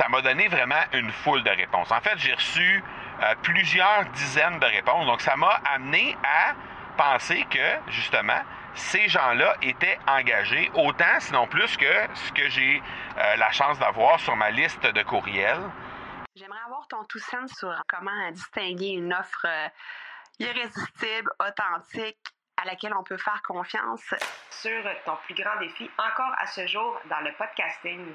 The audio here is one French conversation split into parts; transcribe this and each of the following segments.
ça m'a donné vraiment une foule de réponses. En fait, j'ai reçu euh, plusieurs dizaines de réponses. Donc, ça m'a amené à penser que, justement, ces gens-là étaient engagés autant, sinon plus que ce que j'ai euh, la chance d'avoir sur ma liste de courriels. J'aimerais avoir ton tout sens sur comment distinguer une offre euh, irrésistible, authentique, à laquelle on peut faire confiance. Sur ton plus grand défi encore à ce jour dans le podcasting.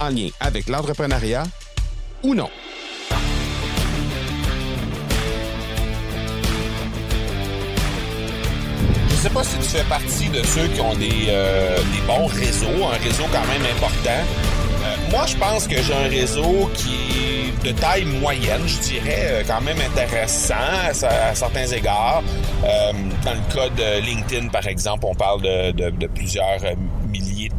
en lien avec l'entrepreneuriat ou non. Je sais pas si tu fais partie de ceux qui ont des, euh, bons réseaux, un réseau quand même important. Euh, moi, je pense que j'ai un réseau qui est de taille moyenne, je dirais, euh, quand même intéressant à, certains égards. dans le cas de LinkedIn, par exemple, on parle de, plusieurs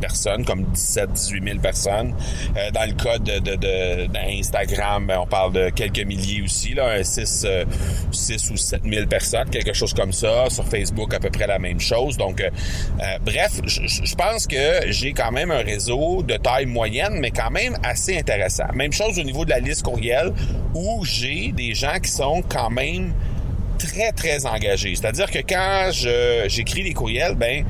personnes, comme 17, 18 000 personnes. Euh, dans le cas de, de, d'Instagram, ben, on parle de quelques milliers aussi, là, 6, 6 euh, ou 7 000 personnes, quelque chose comme ça. Sur Facebook, à peu près la même chose. Donc, euh, bref, je pense que j'ai quand même un réseau de taille moyenne, mais quand même assez intéressant. Même chose au niveau de la liste courriel, où j'ai des gens qui sont quand même très, très engagés. C'est-à-dire que quand je, j'écris des courriels, ben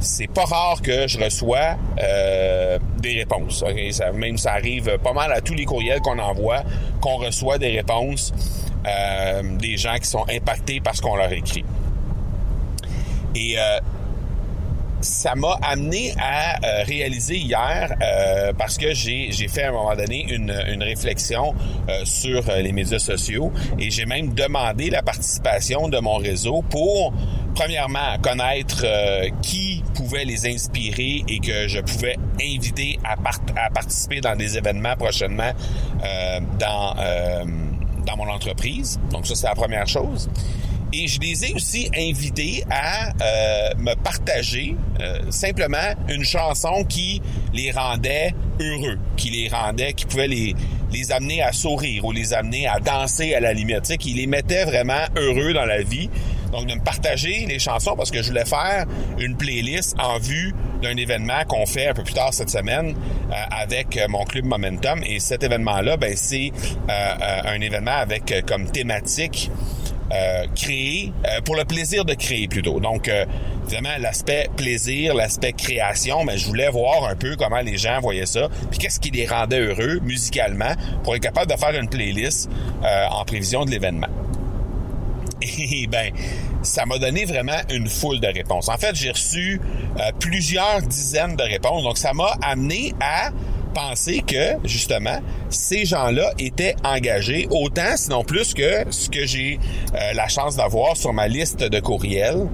c'est pas rare que je reçois euh, des réponses. Ça, même ça arrive pas mal à tous les courriels qu'on envoie, qu'on reçoit des réponses euh, des gens qui sont impactés par ce qu'on leur écrit. Et euh, ça m'a amené à euh, réaliser hier, euh, parce que j'ai, fait à un moment donné une, une réflexion euh, sur les médias sociaux et j'ai même demandé la participation de mon réseau pour, premièrement, connaître qui pouvait les inspirer et que je pouvais inviter à, à participer dans des événements prochainement dans, dans mon entreprise. Donc ça, c'est la première chose. Et je les ai aussi invités à euh, me partager euh, simplement une chanson qui les rendait heureux, qui les rendait, qui pouvait les, les amener à sourire ou les amener à danser à la limite, tu sais, qui les mettait vraiment heureux dans la vie. Donc de me partager les chansons parce que je voulais faire une playlist en vue d'un événement qu'on fait un peu plus tard cette semaine euh, avec mon club Momentum. Et cet événement-là, ben c'est un événement avec comme thématique euh, créer euh, pour le plaisir de créer plutôt. Donc euh, vraiment l'aspect plaisir, l'aspect création, mais je voulais voir un peu comment les gens voyaient ça, puis qu'est-ce qui les rendait heureux musicalement pour être capable de faire une playlist en prévision de l'événement. Et ben, ça m'a donné vraiment une foule de réponses. En fait, j'ai reçu plusieurs dizaines de réponses, donc ça m'a amené à penser que, justement, ces gens-là étaient engagés autant, sinon plus que ce que j'ai euh, la chance d'avoir sur ma liste de courriels.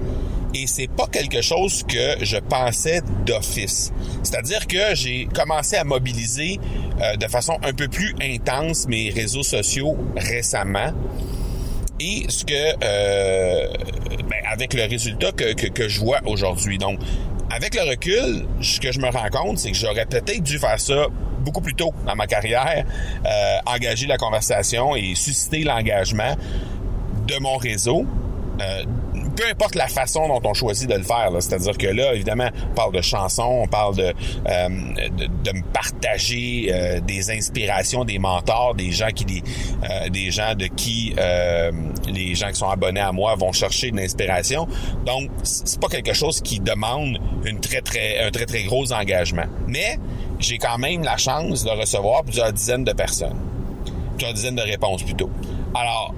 Et c'est pas quelque chose que je pensais d'office. C'est-à-dire que j'ai commencé à mobiliser euh, de façon un peu plus intense mes réseaux sociaux récemment. Et ce que, euh, ben, avec le résultat que, que, que je vois aujourd'hui. Donc, avec le recul, ce que je me rends compte, c'est que j'aurais peut-être dû faire ça beaucoup plus tôt dans ma carrière, euh, engager la conversation et susciter l'engagement de mon réseau. Euh, peu importe la façon dont on choisit de le faire, c'est-à-dire que là, évidemment, on parle de chansons, on parle de, euh, de, me partager euh, des inspirations, des mentors, des gens qui, des, euh, des gens de qui les gens qui sont abonnés à moi vont chercher de l'inspiration. Donc, c'est pas quelque chose qui demande une très très un très très gros engagement, mais j'ai quand même la chance de recevoir plusieurs dizaines de personnes, plusieurs dizaines de réponses plutôt. Alors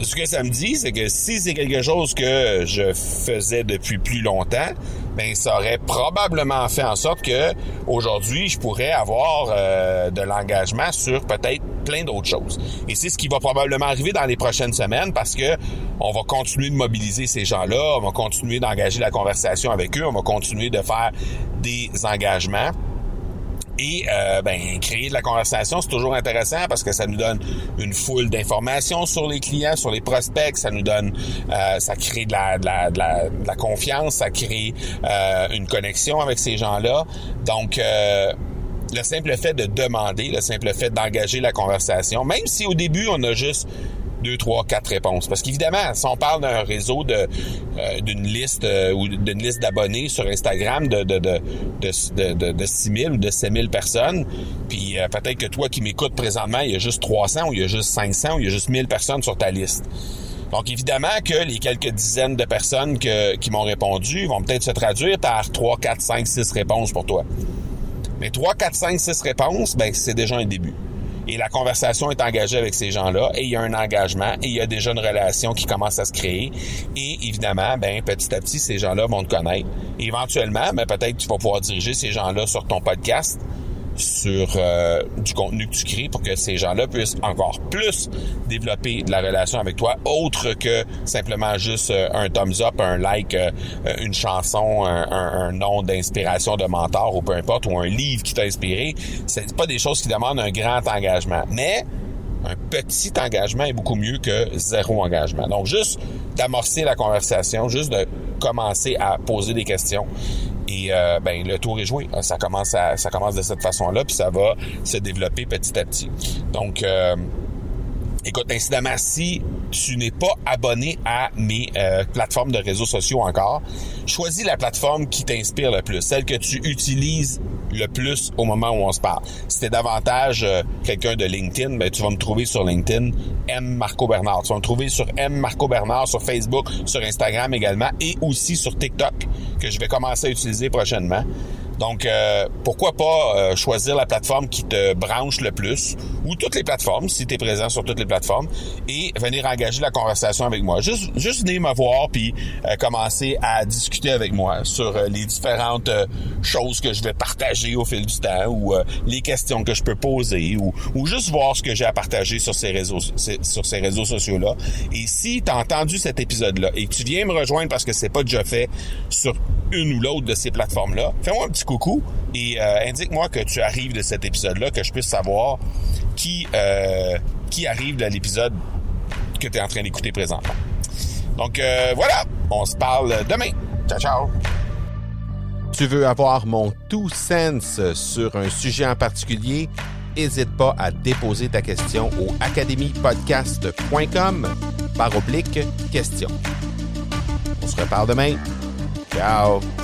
ce que ça me dit, c'est que si c'est quelque chose que je faisais depuis plus longtemps, ben ça aurait probablement fait en sorte que aujourd'hui je pourrais avoir euh, de l'engagement sur peut-être plein d'autres choses. Et c'est ce qui va probablement arriver dans les prochaines semaines parce que on va continuer de mobiliser ces gens-là, on va continuer d'engager la conversation avec eux, on va continuer de faire des engagements. Et euh, ben, créer de la conversation, c'est toujours intéressant parce que ça nous donne une foule d'informations sur les clients, sur les prospects, ça nous donne, euh, ça crée de la, de, la, de, la, confiance, ça crée euh, une connexion avec ces gens-là. Donc, euh, le simple fait de demander, le simple fait d'engager la conversation, même si au début on a juste deux, trois, quatre réponses. Parce qu'évidemment, si on parle d'un réseau euh, d'une liste euh, ou d'une liste d'abonnés sur Instagram de de, de, de, de, de 6 000 ou de 7 000 personnes, puis euh, peut-être que toi qui m'écoutes présentement, il y a juste 300 ou il y a juste 500 ou il y a juste 1000 personnes sur ta liste. Donc évidemment que les quelques dizaines de personnes qui m'ont répondu vont peut-être se traduire par 3, 4, 5, 6 réponses pour toi. Mais 3, 4, 5, 6 réponses, ben c'est déjà un début et la conversation est engagée avec ces gens-là et il y a un engagement et il y a déjà une relation qui commence à se créer. Et évidemment ben petit à petit ces gens-là vont te connaître. Éventuellement ben peut-être tu vas pouvoir diriger ces gens-là sur ton podcast sur euh, du contenu que tu crées pour que ces gens-là puissent encore plus développer de la relation avec toi, autre que simplement juste euh, un thumbs up, un like, euh, une chanson, un, un, un nom d'inspiration de mentor ou peu importe, ou un livre qui t'a inspiré. C'est pas des choses qui demandent un grand engagement. Mais un petit engagement est beaucoup mieux que zéro engagement. Donc, juste d'amorcer la conversation, juste de commencer à poser des questions. Et euh, ben le tour est joué. Ça commence à, ça commence de cette façon-là, puis ça va se développer petit à petit. Donc euh, Écoute, incidemment, si tu n'es pas abonné à mes euh, plateformes de réseaux sociaux encore, choisis la plateforme qui t'inspire le plus, celle que tu utilises le plus au moment où on se parle. Si t'es davantage euh, quelqu'un de LinkedIn, ben, tu vas me trouver sur LinkedIn, M. Marco Bernard. Tu vas me trouver sur M. Marco Bernard, sur Facebook, sur Instagram également, et aussi sur TikTok, que je vais commencer à utiliser prochainement. Donc, euh, pourquoi pas euh, choisir la plateforme qui te branche le plus, ou toutes les plateformes, si tu es présent sur toutes les plateformes, et venir engager la conversation avec moi. Juste, juste venir me voir, puis euh, commencer à discuter avec moi sur les différentes choses que je vais partager au fil du temps, ou les questions que je peux poser, ou, ou juste voir ce que j'ai à partager sur ces réseaux, sur ces réseaux sociaux-là. Et si tu as entendu cet épisode-là, et que tu viens me rejoindre parce que c'est pas déjà fait sur une ou l'autre de ces plateformes-là, fais-moi un petit coucou et euh, indique-moi que tu arrives de cet épisode-là, que je puisse savoir qui, euh, qui arrive de l'épisode que tu es en train d'écouter présentement. Donc euh, voilà, on se parle demain. Ciao, ciao. Tu veux avoir mon tout sens sur un sujet en particulier? N'hésite pas à déposer ta question au academypodcast.com par oblique question. On se reparle demain. Ciao!